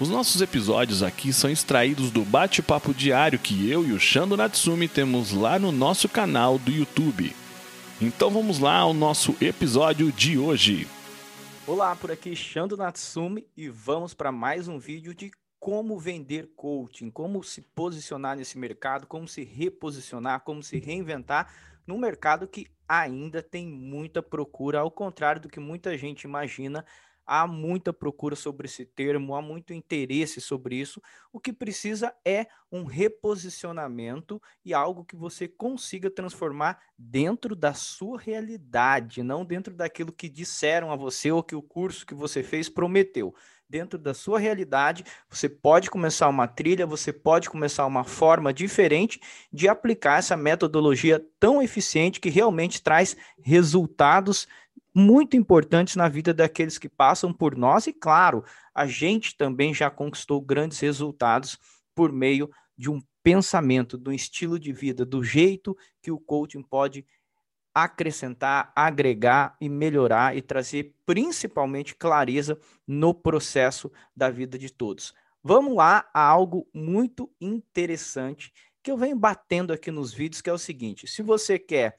Os nossos episódios aqui são extraídos do bate-papo diário que eu e o Shando Natsumi temos lá no nosso canal do YouTube. Então vamos lá ao nosso episódio de hoje. Olá, por aqui Shando Natsumi e vamos para mais um vídeo de como vender coaching, como se posicionar nesse mercado, como se reposicionar, como se reinventar num mercado que ainda tem muita procura, ao contrário do que muita gente imagina há muita procura sobre esse termo, há muito interesse sobre isso. O que precisa é um reposicionamento e algo que você consiga transformar dentro da sua realidade, não dentro daquilo que disseram a você ou que o curso que você fez prometeu. Dentro da sua realidade, você pode começar uma trilha, você pode começar uma forma diferente de aplicar essa metodologia tão eficiente que realmente traz resultados muito importantes na vida daqueles que passam por nós, e claro, a gente também já conquistou grandes resultados por meio de um pensamento, do estilo de vida, do jeito que o coaching pode acrescentar, agregar e melhorar e trazer principalmente clareza no processo da vida de todos. Vamos lá a algo muito interessante que eu venho batendo aqui nos vídeos, que é o seguinte: se você quer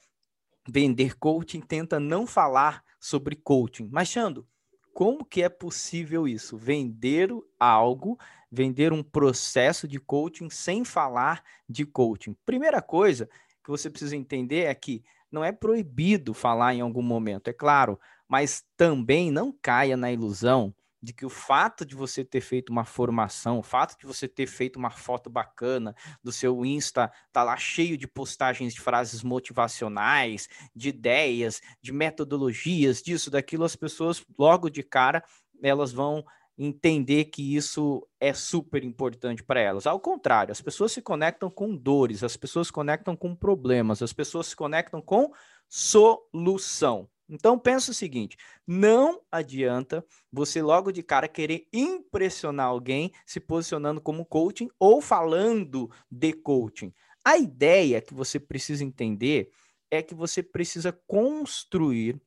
vender coaching, tenta não falar sobre coaching. Mas, Xando, como que é possível isso? Vender algo, vender um processo de coaching sem falar de coaching. Primeira coisa que você precisa entender é que não é proibido falar em algum momento, é claro, mas também não caia na ilusão de que o fato de você ter feito uma formação, o fato de você ter feito uma foto bacana do seu Insta, tá lá cheio de postagens de frases motivacionais, de ideias, de metodologias, disso, daquilo, as pessoas logo de cara elas vão entender que isso é super importante para elas. Ao contrário, as pessoas se conectam com dores, as pessoas se conectam com problemas, as pessoas se conectam com solução. Então pensa o seguinte: não adianta você logo de cara querer impressionar alguém se posicionando como coaching ou falando de coaching. A ideia que você precisa entender é que você precisa construir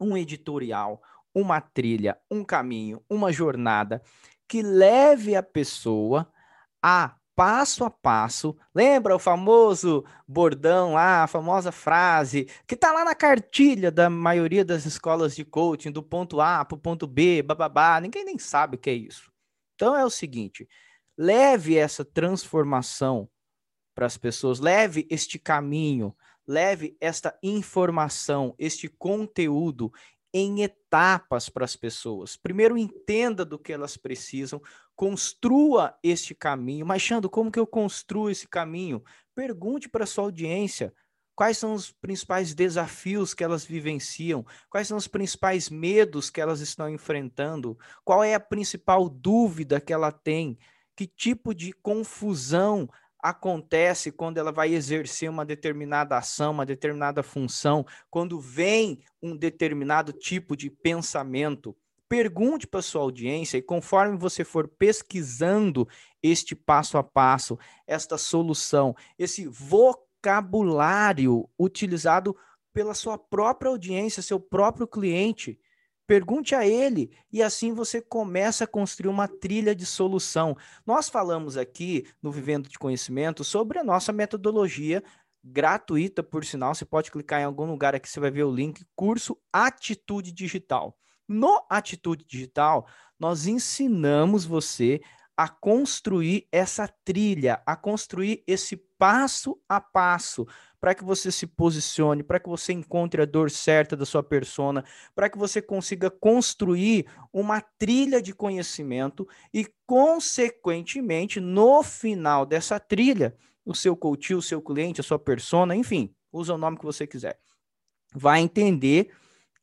um editorial, uma trilha, um caminho, uma jornada que leve a pessoa a passo a passo. Lembra o famoso bordão lá, a famosa frase que tá lá na cartilha da maioria das escolas de coaching, do ponto A para o ponto B, bababá, ninguém nem sabe o que é isso. Então é o seguinte, leve essa transformação para as pessoas, leve este caminho, leve esta informação, este conteúdo em etapas para as pessoas. Primeiro, entenda do que elas precisam, construa este caminho. Mas, Xando, como que eu construo esse caminho? Pergunte para sua audiência quais são os principais desafios que elas vivenciam, quais são os principais medos que elas estão enfrentando, qual é a principal dúvida que ela tem, que tipo de confusão acontece quando ela vai exercer uma determinada ação, uma determinada função, quando vem um determinado tipo de pensamento. Pergunte para sua audiência e conforme você for pesquisando este passo a passo, esta solução, esse vocabulário utilizado pela sua própria audiência, seu próprio cliente, Pergunte a ele e assim você começa a construir uma trilha de solução. Nós falamos aqui no Vivendo de Conhecimento sobre a nossa metodologia gratuita, por sinal. Você pode clicar em algum lugar aqui, você vai ver o link curso Atitude Digital. No Atitude Digital, nós ensinamos você a construir essa trilha, a construir esse passo a passo para que você se posicione, para que você encontre a dor certa da sua persona, para que você consiga construir uma trilha de conhecimento e, consequentemente, no final dessa trilha, o seu coach, o seu cliente, a sua persona, enfim, usa o nome que você quiser, vai entender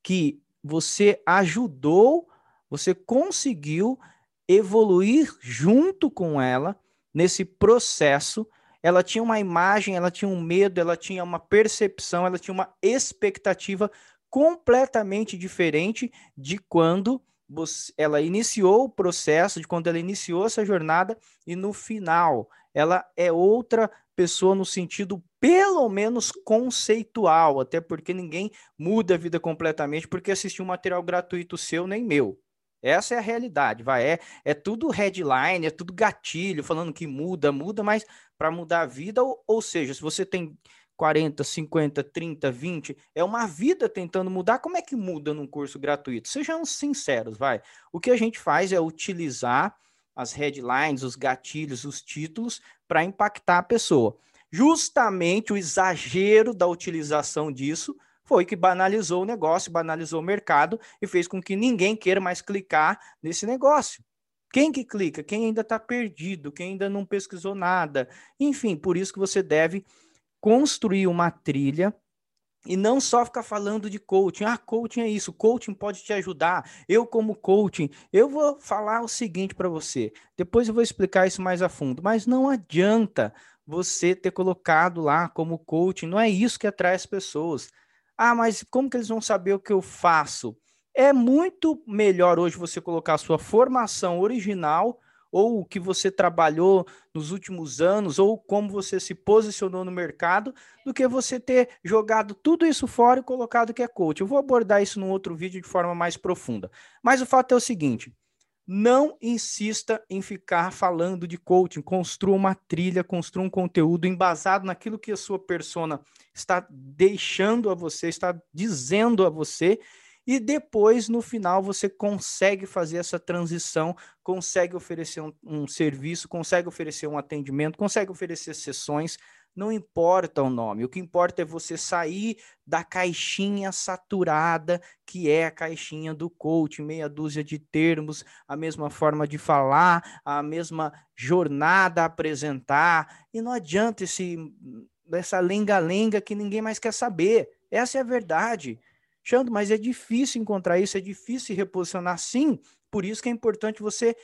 que você ajudou, você conseguiu evoluir junto com ela nesse processo ela tinha uma imagem, ela tinha um medo, ela tinha uma percepção, ela tinha uma expectativa completamente diferente de quando você, ela iniciou o processo, de quando ela iniciou essa jornada e no final ela é outra pessoa no sentido pelo menos conceitual, até porque ninguém muda a vida completamente porque assistiu um material gratuito seu nem meu. Essa é a realidade, vai. É, é tudo headline, é tudo gatilho, falando que muda, muda, mas para mudar a vida, ou, ou seja, se você tem 40, 50, 30, 20, é uma vida tentando mudar. Como é que muda num curso gratuito? Sejam sinceros, vai. O que a gente faz é utilizar as headlines, os gatilhos, os títulos para impactar a pessoa. Justamente o exagero da utilização disso foi que banalizou o negócio, banalizou o mercado e fez com que ninguém queira mais clicar nesse negócio. Quem que clica? Quem ainda está perdido, quem ainda não pesquisou nada. Enfim, por isso que você deve construir uma trilha e não só ficar falando de coaching. Ah, coaching é isso, coaching pode te ajudar. Eu, como coaching, eu vou falar o seguinte para você. Depois eu vou explicar isso mais a fundo, mas não adianta você ter colocado lá como coaching, não é isso que atrai as pessoas. Ah, mas como que eles vão saber o que eu faço? É muito melhor hoje você colocar a sua formação original ou o que você trabalhou nos últimos anos, ou como você se posicionou no mercado, do que você ter jogado tudo isso fora e colocado que é coach. Eu vou abordar isso num outro vídeo de forma mais profunda. Mas o fato é o seguinte: não insista em ficar falando de coaching. Construa uma trilha, construa um conteúdo embasado naquilo que a sua persona está deixando a você, está dizendo a você e depois, no final, você consegue fazer essa transição, consegue oferecer um, um, serviço, consegue oferecer um atendimento, consegue oferecer sessões. Não importa o nome, o que importa é você sair da caixinha saturada, que é a caixinha do coach, meia dúzia de termos, a mesma forma de falar, a mesma jornada a apresentar. E não adianta esse, essa lenga-lenga que ninguém mais quer saber. Essa é a verdade. Xando, mas é difícil encontrar isso, é difícil reposicionar. Sim, por isso que é importante você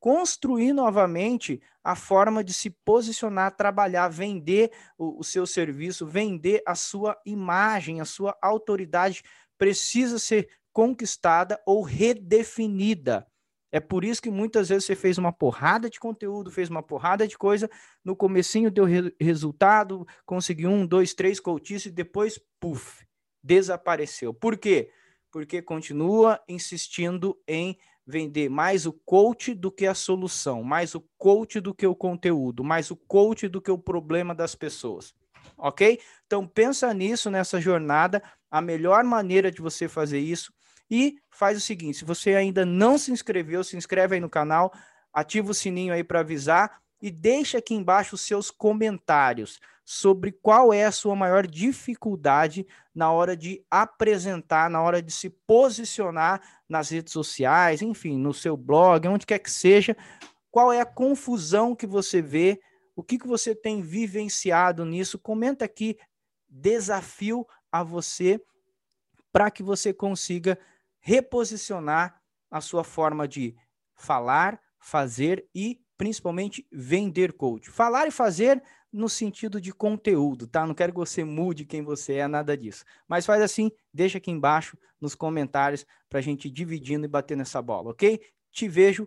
construir novamente a forma de se posicionar, trabalhar, vender o, o, seu serviço, vender a sua imagem, a sua autoridade precisa ser conquistada ou redefinida. É por isso que muitas vezes você fez uma porrada de conteúdo, fez uma porrada de coisa, no comecinho deu re resultado, conseguiu um, dois, três coaches e depois, puf, desapareceu. Por quê? Porque continua insistindo em vender mais o coach do que a solução, mais o coach do que o conteúdo, mais o coach do que o problema das pessoas. Ok? Então pensa nisso nessa jornada, a melhor maneira de você fazer isso e faz o seguinte: se você ainda não se inscreveu, se inscreve aí no canal, ativa o sininho aí para avisar e deixa aqui embaixo os seus comentários sobre qual é a sua maior dificuldade na hora de apresentar, na hora de se posicionar nas redes sociais, enfim, no seu blog, onde quer que seja, qual é a confusão que você vê, o que, que você tem vivenciado nisso, comenta aqui, desafio a você para que você consiga reposicionar a sua forma de falar, fazer e principalmente vender coach. Falar e fazer no sentido de conteúdo, tá? Não quero que você mude quem você é, nada disso. Mas faz assim, deixa aqui embaixo nos comentários para a gente ir dividindo e bater nessa bola, ok? Te vejo